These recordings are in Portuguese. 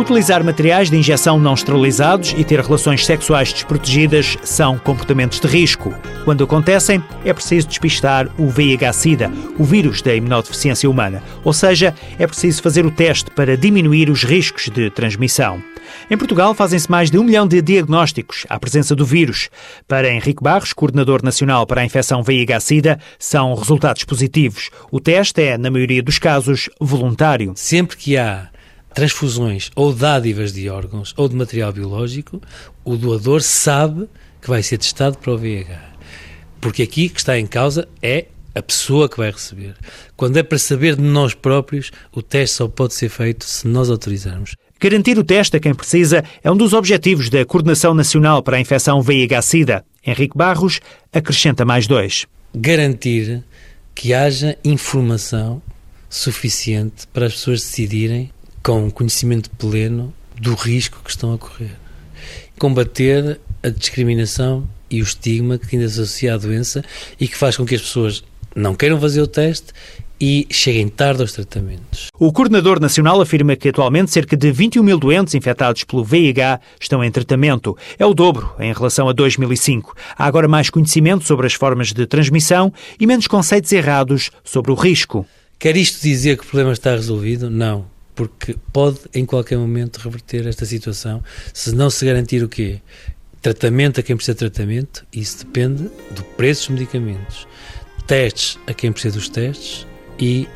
Utilizar materiais de injeção não esterilizados e ter relações sexuais desprotegidas são comportamentos de risco. Quando acontecem, é preciso despistar o VIH-Sida, o vírus da imunodeficiência humana, ou seja, é preciso fazer o teste para diminuir os riscos de transmissão. Em Portugal fazem-se mais de um milhão de diagnósticos à presença do vírus. Para Henrique Barros, coordenador nacional para a infecção VIH-Sida, são resultados positivos. O teste é, na maioria dos casos, voluntário. Sempre que há transfusões ou dádivas de órgãos ou de material biológico, o doador sabe que vai ser testado para o VIH. Porque aqui que está em causa é a pessoa que vai receber. Quando é para saber de nós próprios, o teste só pode ser feito se nós autorizarmos. Garantir o teste a quem precisa é um dos objetivos da Coordenação Nacional para a Infecção VIH-Sida. Henrique Barros acrescenta mais dois. Garantir que haja informação suficiente para as pessoas decidirem com conhecimento pleno do risco que estão a correr. Combater a discriminação e o estigma que ainda se associa à doença e que faz com que as pessoas não queiram fazer o teste e cheguem tarde aos tratamentos. O coordenador nacional afirma que atualmente cerca de 21 mil doentes infectados pelo VIH estão em tratamento. É o dobro em relação a 2005. Há agora mais conhecimento sobre as formas de transmissão e menos conceitos errados sobre o risco. Quer isto dizer que o problema está resolvido? Não porque pode em qualquer momento reverter esta situação se não se garantir o quê? Tratamento a quem precisa de tratamento, isso depende do preço dos medicamentos, testes a quem precisa dos testes e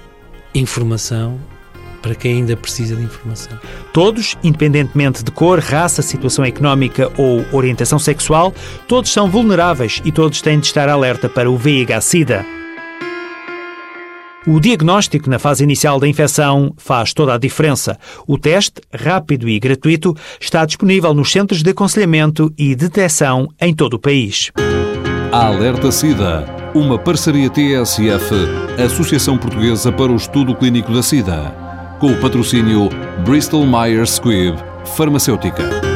informação para quem ainda precisa de informação. Todos, independentemente de cor, raça, situação económica ou orientação sexual, todos são vulneráveis e todos têm de estar alerta para o VIH-Sida. O diagnóstico na fase inicial da infecção faz toda a diferença. O teste, rápido e gratuito, está disponível nos centros de aconselhamento e detecção em todo o país. A Alerta SIDA, uma parceria TSF, Associação Portuguesa para o Estudo Clínico da SIDA, com o patrocínio Bristol Myers Squibb Farmacêutica.